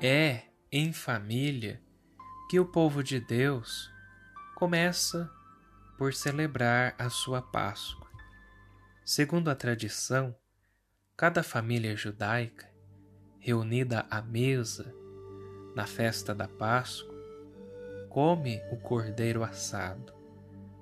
É em família que o povo de Deus começa por celebrar a sua Páscoa. Segundo a tradição, cada família judaica, reunida à mesa na festa da Páscoa, come o cordeiro assado,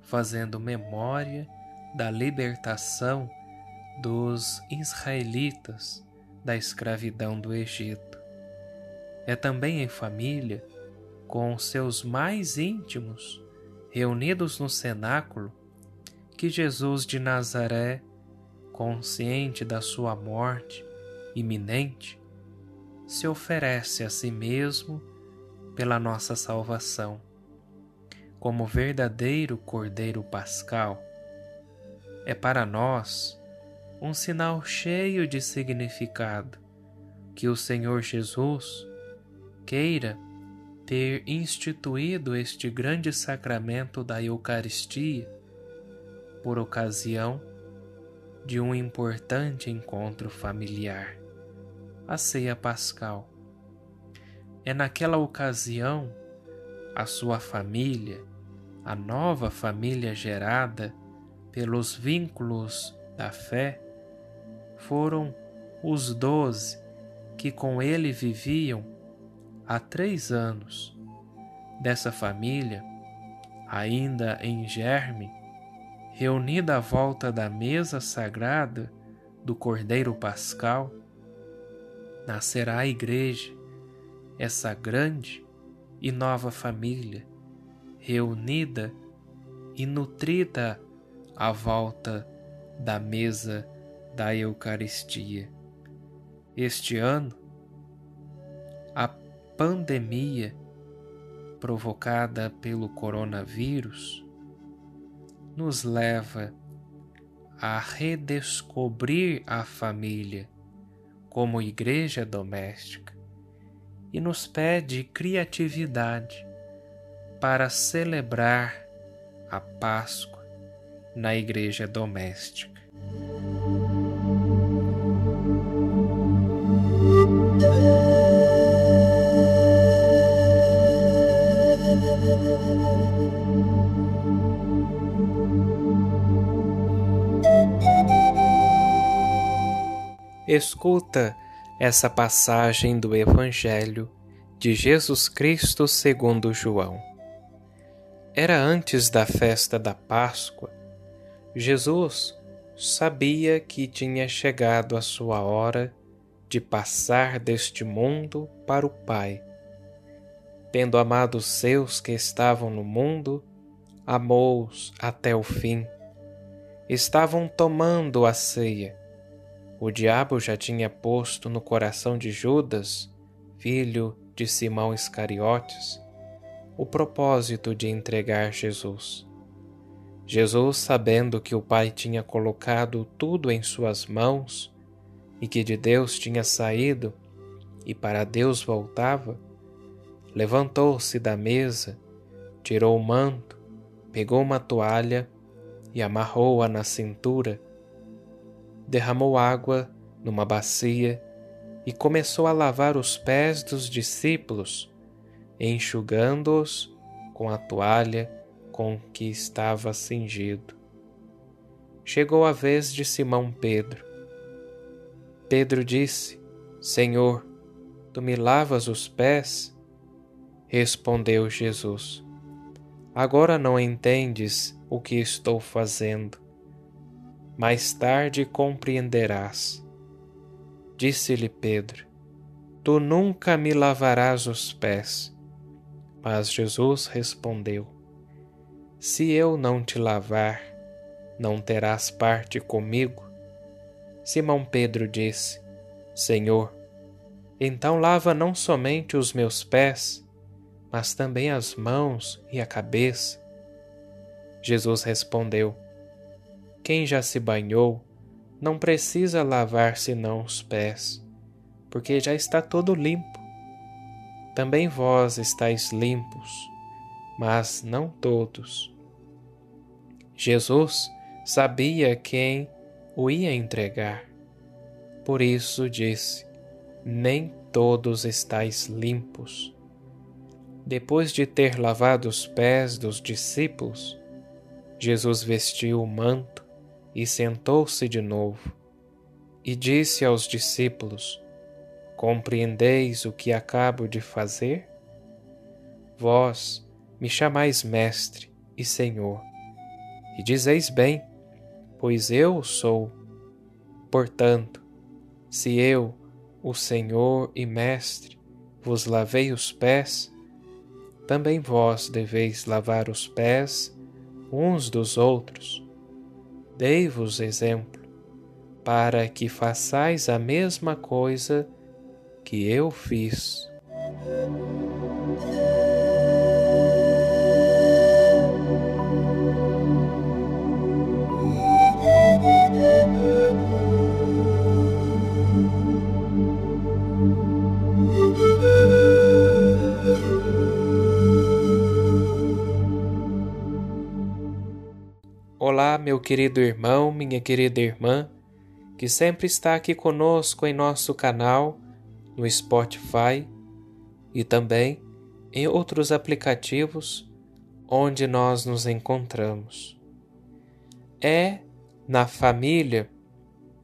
fazendo memória da libertação dos israelitas da escravidão do Egito. É também em família, com seus mais íntimos, reunidos no cenáculo, que Jesus de Nazaré, consciente da sua morte iminente, se oferece a si mesmo pela nossa salvação, como verdadeiro Cordeiro Pascal. É para nós um sinal cheio de significado que o Senhor Jesus queira ter instituído este grande sacramento da Eucaristia por ocasião de um importante encontro familiar, a ceia pascal. É naquela ocasião a sua família, a nova família gerada pelos vínculos da fé, foram os doze que com ele viviam há três anos. Dessa família, ainda em germe, reunida à volta da mesa sagrada do Cordeiro Pascal, nascerá a Igreja, essa grande e nova família, reunida e nutrida à volta da mesa da Eucaristia. Este ano, a pandemia provocada pelo coronavírus nos leva a redescobrir a família como igreja doméstica e nos pede criatividade para celebrar a Páscoa na igreja doméstica. Escuta essa passagem do Evangelho de Jesus Cristo segundo João. Era antes da festa da Páscoa. Jesus sabia que tinha chegado a sua hora de passar deste mundo para o Pai. Tendo amado os seus que estavam no mundo, amou-os até o fim. Estavam tomando a ceia o diabo já tinha posto no coração de Judas, filho de Simão Iscariotes, o propósito de entregar Jesus. Jesus, sabendo que o Pai tinha colocado tudo em suas mãos e que de Deus tinha saído e para Deus voltava, levantou-se da mesa, tirou o manto, pegou uma toalha e amarrou-a na cintura derramou água numa bacia e começou a lavar os pés dos discípulos, enxugando-os com a toalha com que estava cingido. Chegou a vez de Simão Pedro. Pedro disse: Senhor, tu me lavas os pés? Respondeu Jesus: Agora não entendes o que estou fazendo mais tarde compreenderás. Disse-lhe Pedro: Tu nunca me lavarás os pés. Mas Jesus respondeu: Se eu não te lavar, não terás parte comigo. Simão Pedro disse: Senhor, então lava não somente os meus pés, mas também as mãos e a cabeça. Jesus respondeu: quem já se banhou não precisa lavar senão os pés, porque já está todo limpo. Também vós estáis limpos, mas não todos. Jesus sabia quem o ia entregar. Por isso disse: Nem todos estáis limpos. Depois de ter lavado os pés dos discípulos, Jesus vestiu o manto e sentou-se de novo. E disse aos discípulos: Compreendeis o que acabo de fazer? Vós me chamais Mestre e Senhor, e dizeis bem, pois eu sou. Portanto, se eu, o Senhor e Mestre, vos lavei os pés, também vós deveis lavar os pés uns dos outros. Dei-vos exemplo, para que façais a mesma coisa que eu fiz. Querido irmão, minha querida irmã, que sempre está aqui conosco em nosso canal, no Spotify e também em outros aplicativos onde nós nos encontramos. É na família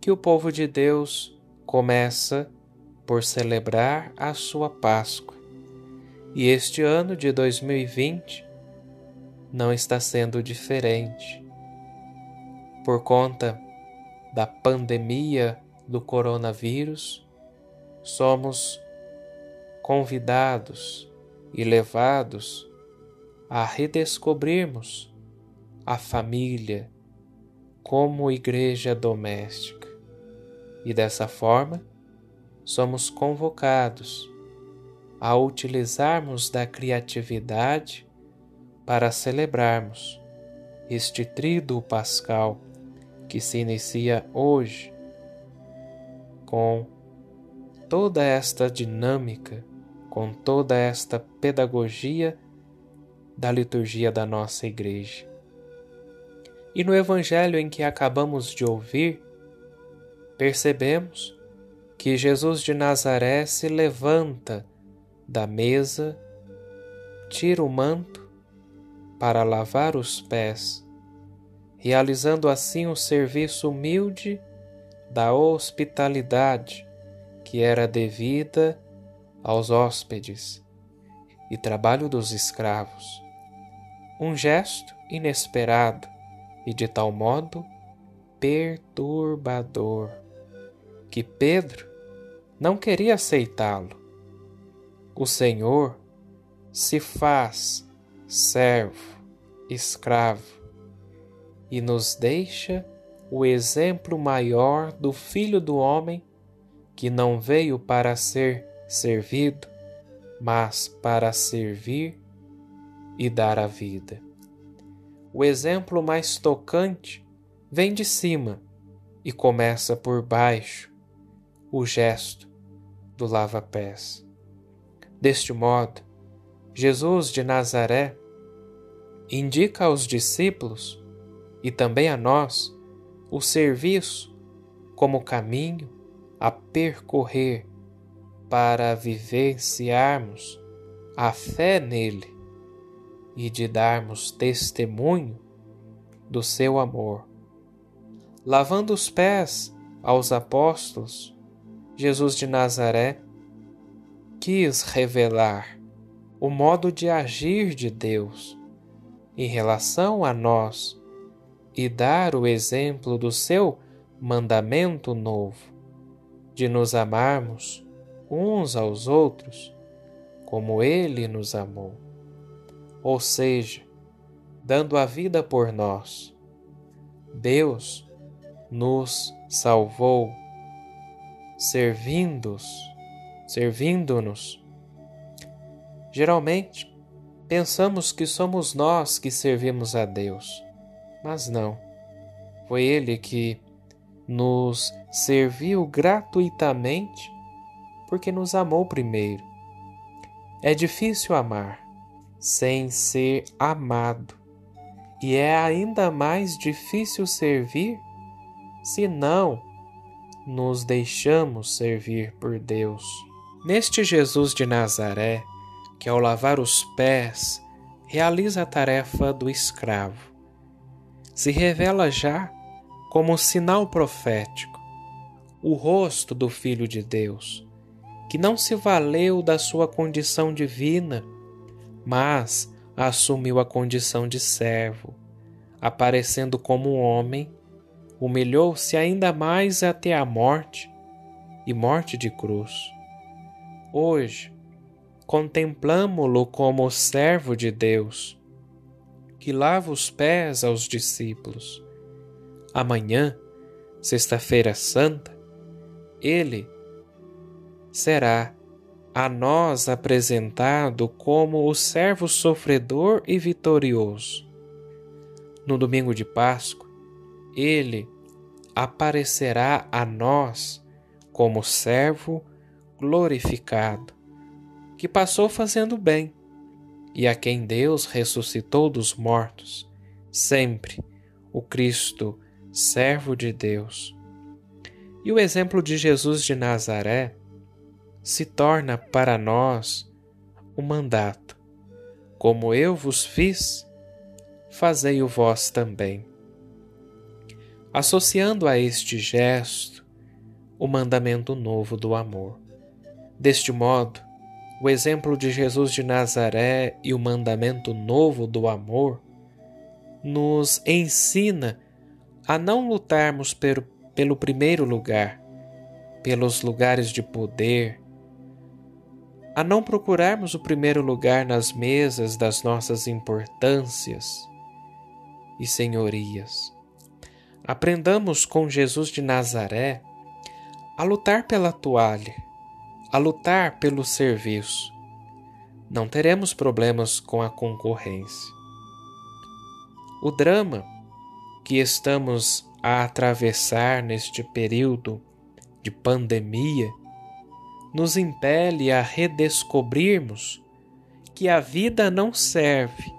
que o povo de Deus começa por celebrar a sua Páscoa. E este ano de 2020 não está sendo diferente por conta da pandemia do coronavírus, somos convidados e levados a redescobrirmos a família como igreja doméstica. E dessa forma, somos convocados a utilizarmos da criatividade para celebrarmos este tríduo pascal que se inicia hoje com toda esta dinâmica, com toda esta pedagogia da liturgia da nossa igreja. E no evangelho em que acabamos de ouvir, percebemos que Jesus de Nazaré se levanta da mesa, tira o manto para lavar os pés realizando assim o serviço humilde da hospitalidade que era devida aos hóspedes e trabalho dos escravos. Um gesto inesperado e de tal modo perturbador que Pedro não queria aceitá-lo. O Senhor se faz servo, escravo, e nos deixa o exemplo maior do Filho do Homem, que não veio para ser servido, mas para servir e dar a vida. O exemplo mais tocante vem de cima e começa por baixo, o gesto do lava-pés. Deste modo, Jesus de Nazaré indica aos discípulos e também a nós o serviço como caminho a percorrer para vivenciarmos a fé nele e de darmos testemunho do seu amor. Lavando os pés aos apóstolos, Jesus de Nazaré quis revelar o modo de agir de Deus em relação a nós e dar o exemplo do seu mandamento novo, de nos amarmos uns aos outros como ele nos amou, ou seja, dando a vida por nós. Deus nos salvou, servindo-nos, servindo-nos. Geralmente, pensamos que somos nós que servimos a Deus mas não. Foi Ele que nos serviu gratuitamente porque nos amou primeiro. É difícil amar sem ser amado, e é ainda mais difícil servir se não nos deixamos servir por Deus. Neste Jesus de Nazaré, que ao lavar os pés realiza a tarefa do escravo, se revela já como sinal profético o rosto do Filho de Deus, que não se valeu da sua condição divina, mas assumiu a condição de servo, aparecendo como um homem, humilhou-se ainda mais até a morte e morte de cruz. Hoje, contemplamo-lo como servo de Deus, que lava os pés aos discípulos. Amanhã, Sexta-feira Santa, ele será a nós apresentado como o servo sofredor e vitorioso. No domingo de Páscoa, ele aparecerá a nós como servo glorificado, que passou fazendo bem e a quem Deus ressuscitou dos mortos, sempre o Cristo, servo de Deus. E o exemplo de Jesus de Nazaré se torna para nós um mandato. Como eu vos fiz, fazei o vós também. Associando a este gesto o mandamento novo do amor. Deste modo, o exemplo de Jesus de Nazaré e o mandamento novo do amor nos ensina a não lutarmos pelo, pelo primeiro lugar, pelos lugares de poder, a não procurarmos o primeiro lugar nas mesas das nossas importâncias e senhorias. Aprendamos com Jesus de Nazaré a lutar pela toalha a lutar pelo serviço. Não teremos problemas com a concorrência. O drama que estamos a atravessar neste período de pandemia nos impele a redescobrirmos que a vida não serve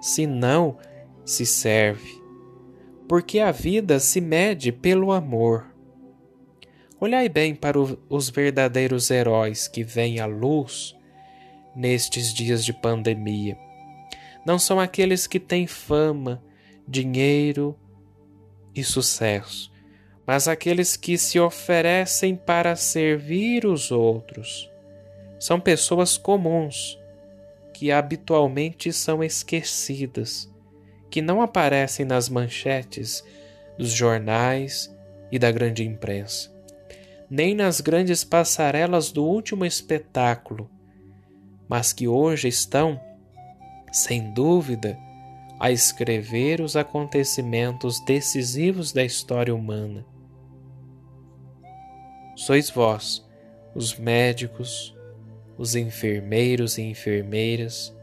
se não se serve, porque a vida se mede pelo amor. Olhai bem para os verdadeiros heróis que vêm à luz nestes dias de pandemia. Não são aqueles que têm fama, dinheiro e sucesso, mas aqueles que se oferecem para servir os outros. São pessoas comuns que habitualmente são esquecidas, que não aparecem nas manchetes dos jornais e da grande imprensa nem nas grandes passarelas do último espetáculo, mas que hoje estão, sem dúvida, a escrever os acontecimentos decisivos da história humana. Sois vós, os médicos, os enfermeiros e enfermeiras,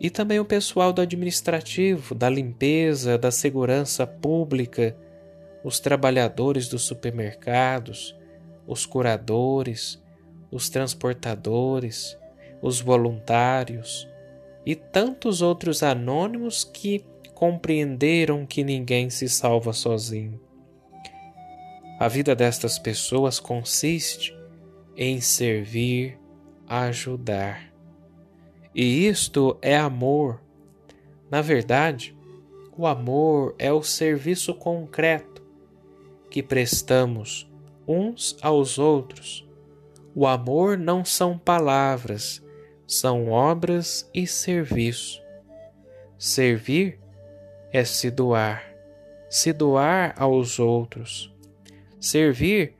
e também o pessoal do administrativo, da limpeza, da segurança pública, os trabalhadores dos supermercados, os curadores, os transportadores, os voluntários e tantos outros anônimos que compreenderam que ninguém se salva sozinho. A vida destas pessoas consiste em servir, ajudar. E isto é amor. Na verdade, o amor é o serviço concreto que prestamos uns aos outros. O amor não são palavras, são obras e serviço. Servir é se doar, se doar aos outros. Servir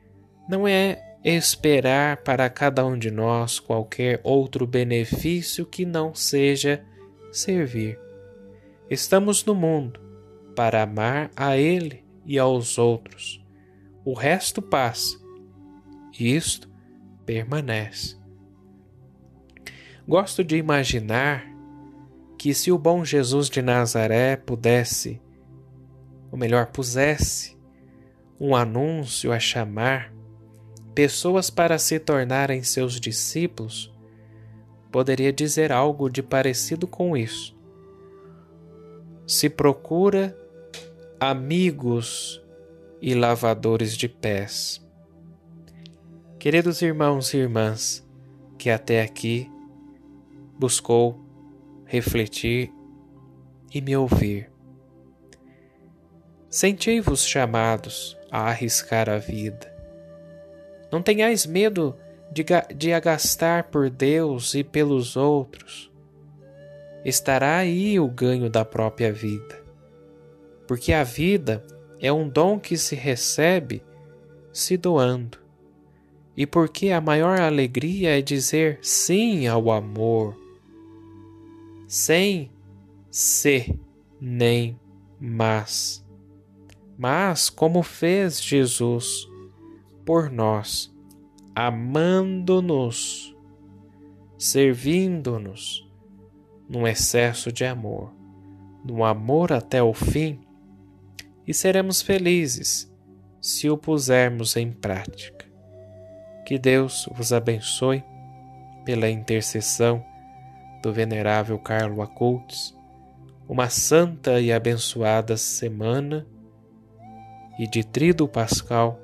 não é esperar para cada um de nós qualquer outro benefício que não seja servir. Estamos no mundo para amar a Ele e aos outros o resto passa, e isto permanece. Gosto de imaginar que se o bom Jesus de Nazaré pudesse ou melhor, pusesse um anúncio a chamar pessoas para se tornarem seus discípulos, poderia dizer algo de parecido com isso. Se procura amigos e lavadores de pés. Queridos irmãos e irmãs, que até aqui buscou refletir e me ouvir. Senti-vos chamados a arriscar a vida. Não tenhais medo de, de agastar por Deus e pelos outros. Estará aí o ganho da própria vida. Porque a vida é um dom que se recebe se doando. E porque a maior alegria é dizer sim ao amor, sem se nem mas. Mas como fez Jesus por nós, amando-nos, servindo-nos, num excesso de amor, num amor até o fim, e seremos felizes se o pusermos em prática. Que Deus vos abençoe pela intercessão do Venerável Carlo Acultes, uma santa e abençoada semana e de Trido Pascal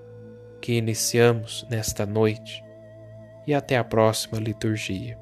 que iniciamos nesta noite e até a próxima liturgia.